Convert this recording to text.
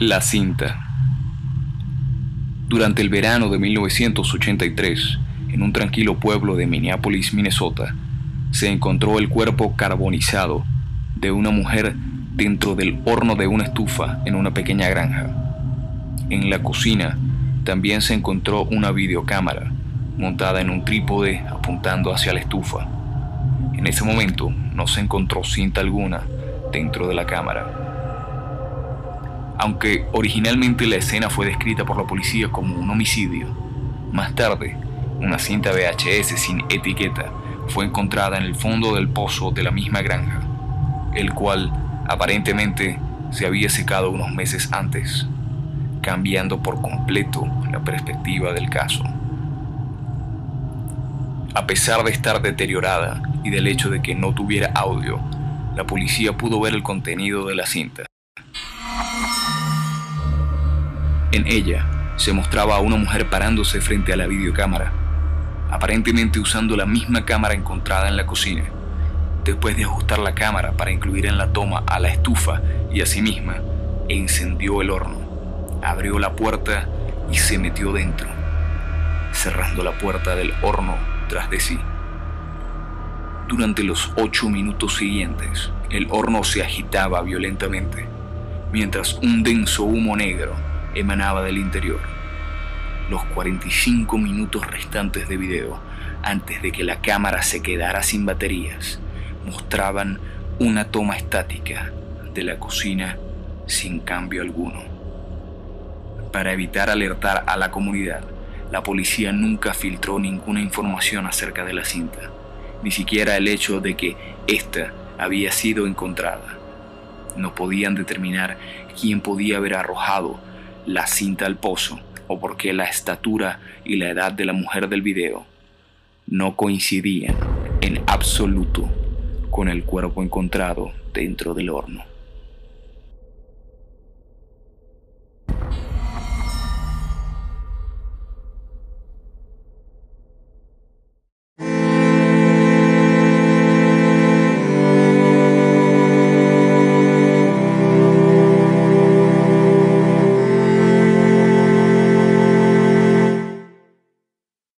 La cinta. Durante el verano de 1983, en un tranquilo pueblo de Minneapolis, Minnesota, se encontró el cuerpo carbonizado de una mujer dentro del horno de una estufa en una pequeña granja. En la cocina también se encontró una videocámara montada en un trípode apuntando hacia la estufa. En ese momento no se encontró cinta alguna dentro de la cámara. Aunque originalmente la escena fue descrita por la policía como un homicidio, más tarde, una cinta VHS sin etiqueta fue encontrada en el fondo del pozo de la misma granja, el cual aparentemente se había secado unos meses antes, cambiando por completo la perspectiva del caso. A pesar de estar deteriorada y del hecho de que no tuviera audio, la policía pudo ver el contenido de la cinta. En ella se mostraba a una mujer parándose frente a la videocámara, aparentemente usando la misma cámara encontrada en la cocina. Después de ajustar la cámara para incluir en la toma a la estufa y a sí misma, encendió el horno, abrió la puerta y se metió dentro, cerrando la puerta del horno tras de sí. Durante los ocho minutos siguientes, el horno se agitaba violentamente, mientras un denso humo negro emanaba del interior. Los 45 minutos restantes de video, antes de que la cámara se quedara sin baterías, mostraban una toma estática de la cocina sin cambio alguno. Para evitar alertar a la comunidad, la policía nunca filtró ninguna información acerca de la cinta, ni siquiera el hecho de que ésta había sido encontrada. No podían determinar quién podía haber arrojado la cinta al pozo o porque la estatura y la edad de la mujer del video no coincidían en absoluto con el cuerpo encontrado dentro del horno.